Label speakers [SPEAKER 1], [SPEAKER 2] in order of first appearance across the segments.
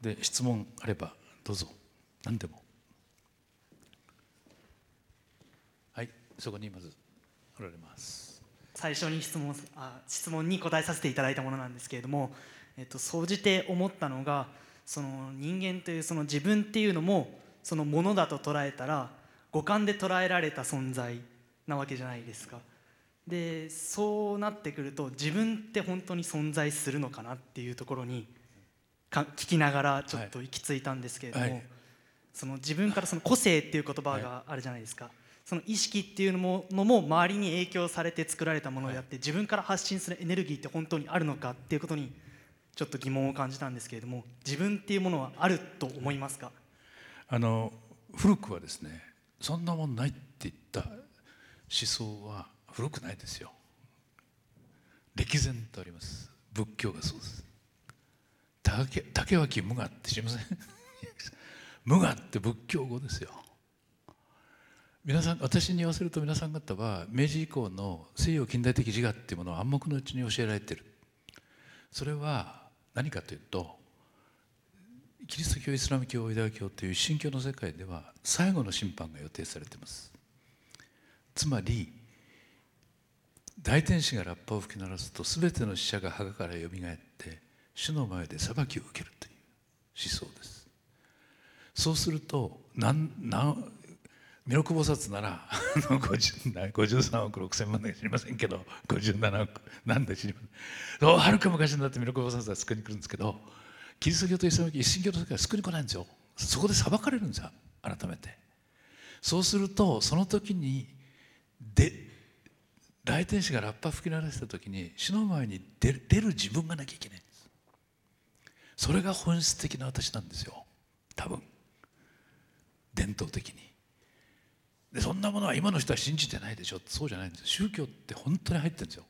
[SPEAKER 1] で質問あればどうぞ。何でも。はいそこにまずおられます。
[SPEAKER 2] 最初に質問あ質問に答えさせていただいたものなんですけれども、えっと、総じて思ったのがその人間というその自分っていうのもそのものだと捉えたら五感で捉えられた存在なわけじゃないですか。でそうなってくると自分って本当に存在するのかなっていうところにか聞きながらちょっと行き着いたんですけれども、はい。はい、その自分からその個性っていう言葉があるじゃないですか、はい、その意識っていうのものも周りに影響されて作られたものであって、自分から発信するエネルギーって本当にあるのかっていうことにちょっと疑問を感じたんですけれども自分っていうものはあると思いますか？
[SPEAKER 1] あの古くはですねそんなもんないって言った思想は古くないですよ。歴然とあります。仏教がそうです竹竹脇無我って知りません？無我って仏教語ですよ。皆さん私に言わせると皆さん方は明治以降の西洋近代的自我っていうものを暗黙のうちに教えられてる。それは何かというとキリスト教イスラム教ユダヤ教という神教の世界では最後の審判が予定されています。つまり大天使がラッパを吹き鳴らすと全ての死者が墓からよみがえって主の前で裁きを受けるという思想です。そうすると何何弥勒菩薩なら53億6千万で知りませんけど57億なんで知りません？はるか昔になって弥勒菩薩は救いに来るんですけどキリスト教とイスラム教一神教の世界は救いに来ないんですよ。そこで裁かれるんですよ改めて。そうするとその時にで大天使がラッパ吹き鳴らした時に死の前に出る出る自分がなきゃいけない。それが本質的な私なんですよ。多分。伝統的に。でそんなものは今の人は信じてないでしょ。そうじゃないんです宗教って本当に入ってるんですよ。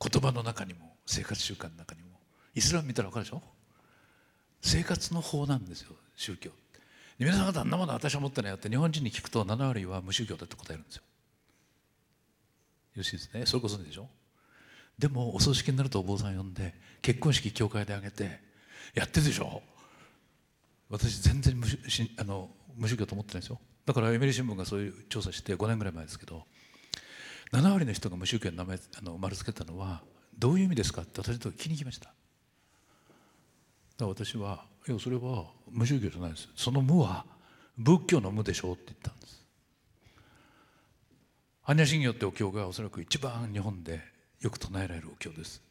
[SPEAKER 1] 言葉の中にも生活習慣の中にも。イスラム見たら分かるでしょ。生活の法なんですよ宗教。皆さん方あんなもの私は持ってないよって日本人に聞くと7割は無宗教だって答えるんですよ。よろしいですね。それこそでしょ。でもお葬式になるとお坊さん呼んで結婚式教会であげてやってるでしょ。私全然無あの無宗教と思ってないですよ。だから読売新聞がそういう調査して5年ぐらい前ですけど7割の人が無宗教に名前あの丸つけたのはどういう意味ですかって私と聞きに来ました。だから私はいやそれは無宗教じゃないです。その無は仏教の無でしょうって言ったんです。般若心経ってお経がおそらく一番日本でよく唱えられるお経です。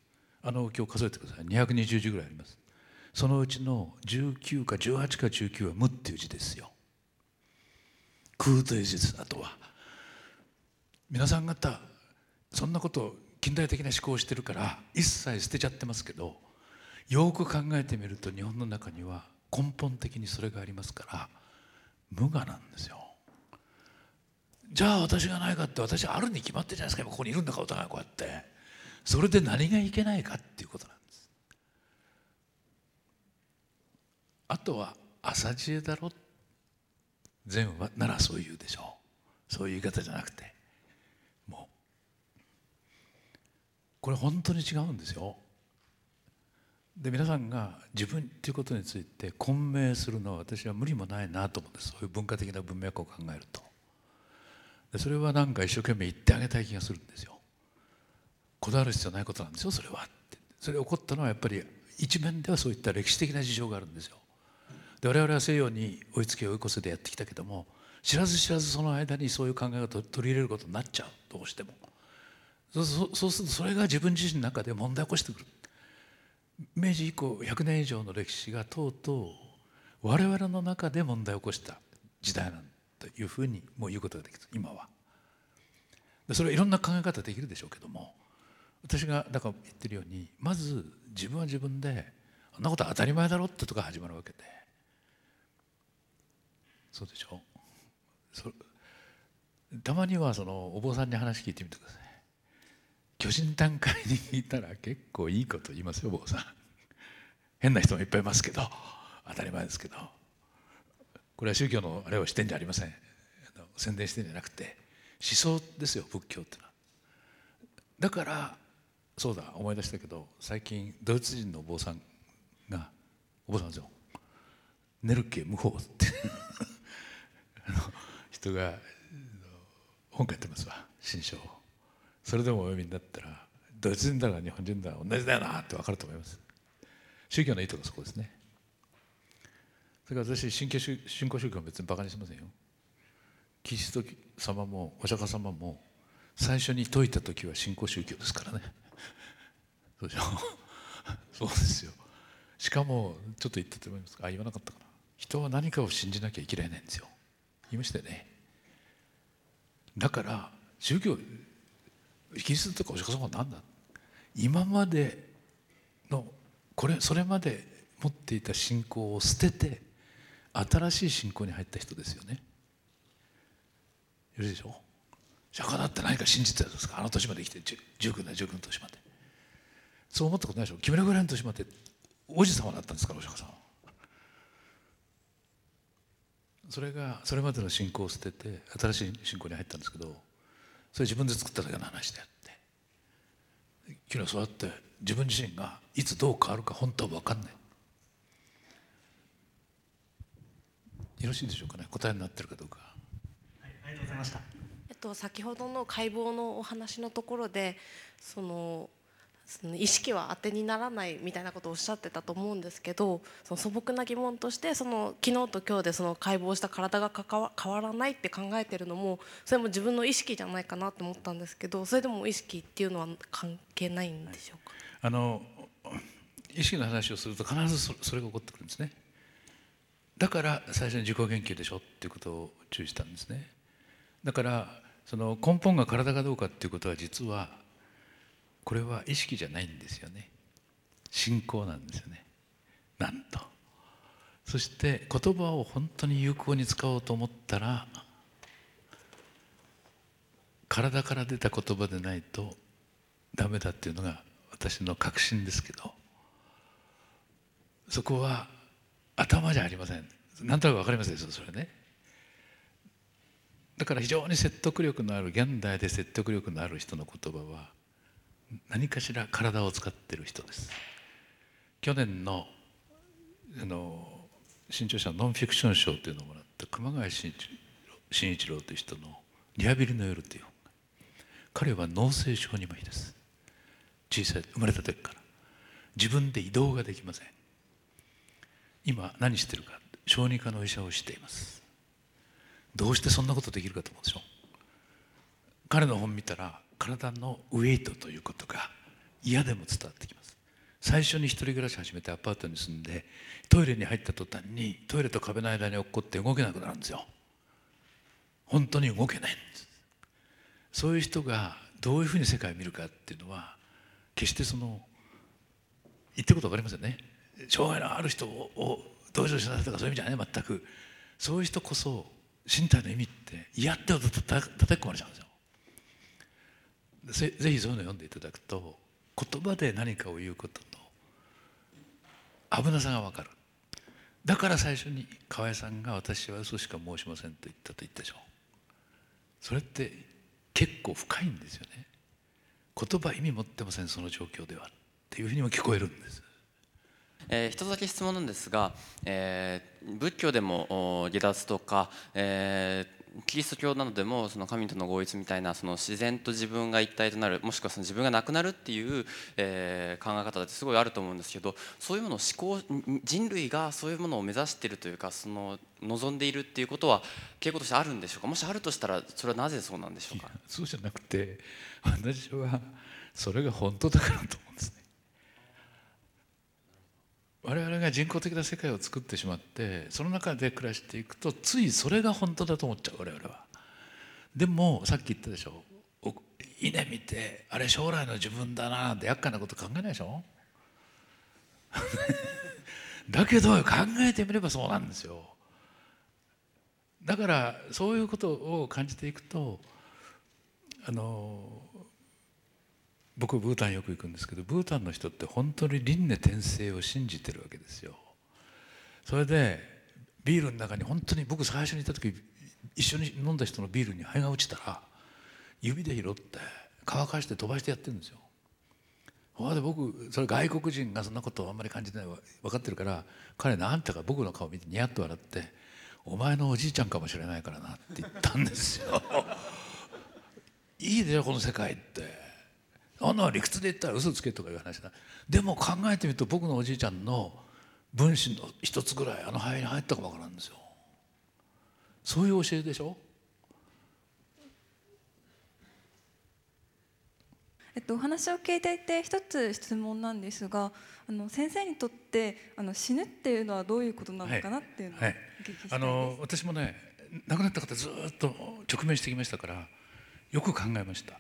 [SPEAKER 1] あのお経数えてください。220字ぐらいあります。そのうちの19か18か19は無っていう字ですよ。空という字です。あとは皆さん方そんなこと近代的な思考をしてるから一切捨てちゃってますけどよく考えてみると日本の中には根本的にそれがありますから無我なんですよ。じゃあ私がないかって私あるに決まってるじゃないですか。ここにいるんだからお互いこうやって。それで何がいけないかっていうことなんです。あとは朝知恵だろ善はならそう言うでしょう。そういう言い方じゃなくて。もう。これ本当に違うんですよ。で皆さんが自分っていうことについて混迷するのは私は無理もないなと思うんです。そういう文化的な文脈を考えると。でそれはなんか一生懸命言ってあげたい気がするんですよ。こだわる必要ないことなんですよそれは。って。それ起こったのはやっぱり一面ではそういった歴史的な事情があるんですよ。で我々は西洋に追いつけ追い越せでやってきたけども知らず知らずその間にそういう考え方を取り入れることになっちゃう。どうしても。そうそうするとそれが自分自身の中で問題を起こしてくる。明治以降100年以上の歴史がとうとう我々の中で問題を起こした。時代なんというふうにもう言うことができる。今は。それはいろんな考え方できるでしょうけども私がだから言ってるようにまず自分は自分であんなこと当たり前だろってとこが始まるわけで。そうでしょ？そたまにはそのお坊さんに話聞いてみてください。巨人段階にいたら結構いいこと言いますよ坊さん。変な人もいっぱいいますけど当たり前ですけど。これは宗教のあれをしてんじゃありません。宣伝してんじゃなくて思想ですよ仏教ってのは。だからそうだ思い出したけど最近ドイツ人のお坊さんがお坊さんですよ。寝る気無法って。あの人が本書いてますわ。新書を。それでもお読みになったらドイツ人だか日本人だか同じだよなって分かると思います。宗教のいいとこそこですね。それから私信教信仰宗教は別にバカにしませんよ。キリスト様もお釈迦様も最初に説いた時は信仰宗教ですからね。そうでしょ。そうですよ。しかもちょっと言ったと思いますか。あ言わなかったかな。人は何かを信じなきゃいけないんですよ。言いましたよね。だから宗教キリスとかお釈迦様は何だ？今までのこれそれまで持っていた信仰を捨てて新しい信仰に入った人ですよね。よろしいでしょ？釈迦だって何か信じてたんですか？あの年まで生きて19年19の年まで。そう思ったことないでしょ？木村ぐらいの年まで王子様だったんですからお釈迦様それがそれまでの信仰を捨てて新しい信仰に入ったんですけどそれ自分で作っただけの話であって。昨日そうやって自分自身がいつどう変わるか本当は分かんない。よろしいでしょうかね？答えになってるかどうか、
[SPEAKER 2] はい、ありがとうございました。
[SPEAKER 3] えっと先ほどの解剖のお話のところでそのその意識は当てにならないみたいなことをおっしゃってたと思うんですけどその素朴な疑問としてその昨日と今日でその解剖した体が変わ変わらないって考えてるのもそれも自分の意識じゃないかなと思ったんですけどそれでも意識っていうのは関係ないんでしょうか、
[SPEAKER 1] あの意識の話をすると必ずそそれが起こってくるんですね。だから最初に自己研究でしょっていうことを注意したんですね。だからその根本が体かどうかっていうことは実はこれは意識じゃないんですよね。信仰なんですよね。なんと。そして言葉を本当に有効に使おうと思ったら体から出た言葉でないとダメだっていうのが私の確信ですけどそこは頭じゃありません。なんとなく分かりますでしょそれね。だから非常に説得力のある現代で説得力のある人の言葉は何かしら体を使ってる人です。去年のあの新潮社ノンフィクション賞というのをもらった熊谷慎一一郎という人の「リハビリの夜」という本彼は脳性小児麻痺です。小さい生まれた時から。自分で移動ができません。今何してるか小児科の医者をしています。どうしてそんなことできるかと思うでしょ彼の本見たら体のウェイトということが嫌でも伝わってきます。最初に一人暮らし始めてアパートに住んでトイレに入った途端にトイレと壁の間に落っこって動けなくなるんですよ。本当に動けないんです。そういう人がどういうふうに世界を見るかっていうのは決してその言ってること分かりませんね。障害のある人を同情しなさいとかそういう意味じゃない全く。そういう人こそ身体の意味って嫌ってこと叩き込まれちゃうんですよ。ぜひそういうのを読んでいただくと言葉で何かを言うことの危なさが分かる。だから最初に河合さんが「私は嘘しか申しません」と言ったと言ったでしょそれって結構深いんですよね。言葉意味持ってませんその状況ではっていうふうにも聞こえるんです。
[SPEAKER 4] えー、一つだけ質問なんですが、えー、仏教でも下脱とか、えー、キリスト教などでもその神との合一みたいなその自然と自分が一体となるもしくはその自分がなくなるっていう、えー、考え方だってすごいあると思うんですけどそういうものを思考人類がそういうものを目指しているというかその望んでいるっていうことは傾向としてあるんでしょうか？もしあるとしたらそれはなぜそうなんでしょうか？
[SPEAKER 1] そうじゃなくて 私はそれが本当だからと思うんです。我々が人工的な世界を作ってしまってその中で暮らしていくとついそれが本当だと思っちゃう我々は。でもさっき言ったでしょ稲見てあれ将来の自分だなって厄介なこと考えないでしょ？だけど考えてみればそうなんですよ。だからそういうことを感じていくとあの僕ブータンよく行くんですけどブータンの人って本当に輪廻転生を信じてるわけですよそれでビールの中に本当に僕最初に行った時一緒に飲んだ人のビールに灰が落ちたら指で拾って乾かして飛ばしてやってるんですよほで僕それ外国人がそんなことをあんまり感じてない分かってるから彼なんてか僕の顔見てニヤッと笑って「お前のおじいちゃんかもしれないからな」って言ったんですよ。いいでしょこの世界って。あんな理屈で言ったら嘘つけとかいう話だ。でも考えてみると僕のおじいちゃんの分子の一つぐらいあの肺に入ったかもわからんですよ。そういう教えでしょ？
[SPEAKER 5] えっと、お話を聞いていて一つ質問なんですがあの先生にとってあの死ぬっていうのはどういうことなのかなっていうのをお
[SPEAKER 1] はい。
[SPEAKER 5] 聞きしたい
[SPEAKER 1] あの私もね亡くなった方ずっと直面してきましたからよく考えました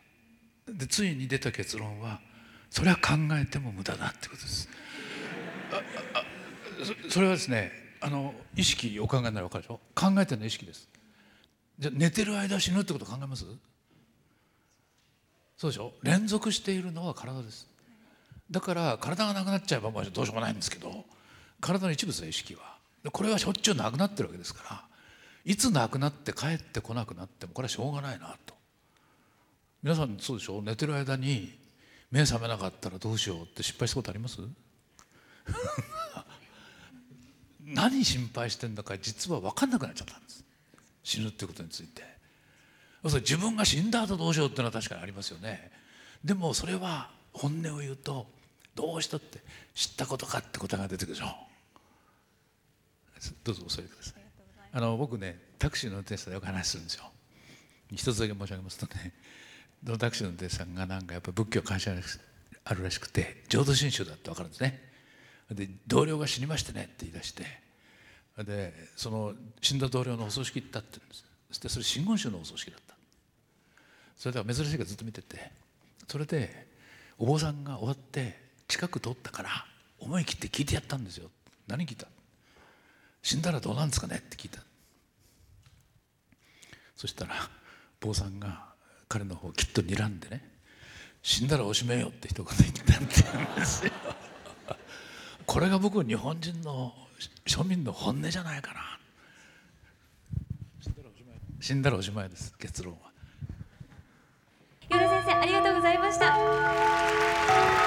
[SPEAKER 1] でついに出た結論はそれは考えても無駄だってことです。ああそそれはですねあの意識お考えになら分かるでしょ？考えてるの意識です。じゃ寝てる間死ぬってこと考えます？そうでしょ？連続しているのは体です。だから体がなくなっちゃえばもうどうしようもないんですけど体の一部です意識は。でこれはしょっちゅうなくなってるわけですからいつなくなって帰ってこなくなってもこれはしょうがないなと。皆さんそうでしょ？寝てる間に目覚めなかったらどうしようって失敗したことあります？何心配してんだか実は分かんなくなっちゃったんです。死ぬっていうことについて。自分が死んだ後どうしようっていうのは確かにありますよね。でもそれは本音を言うとどうしたって知ったことかって答えが出てくるでしょ。どうぞお座りください。あの僕ねタクシーの運転手さんとよく話するんですよ。一つだけ申し上げますとねそのタクシーの運転手さんがなんかやっぱ仏教関心あるらしくて浄土真宗だって分かるんですね。で同僚が死にましてねって言い出してでその死んだ同僚のお葬式行ったって言うんです。そしてそれ真言宗のお葬式だった。それでは珍しいからずっと見ててそれでお坊さんが終わって近く通ったから思い切って聞いてやったんですよ。何聞いた？死んだらどうなんですかねって聞いた。そしたら坊さんが彼の方をきっと睨んでね死んだらおしめよって一言言ったんですよ。これが僕日本人の庶民の本音じゃないかな。死んだらおしまい。です結論は。
[SPEAKER 6] 与田先生ありがとうございました。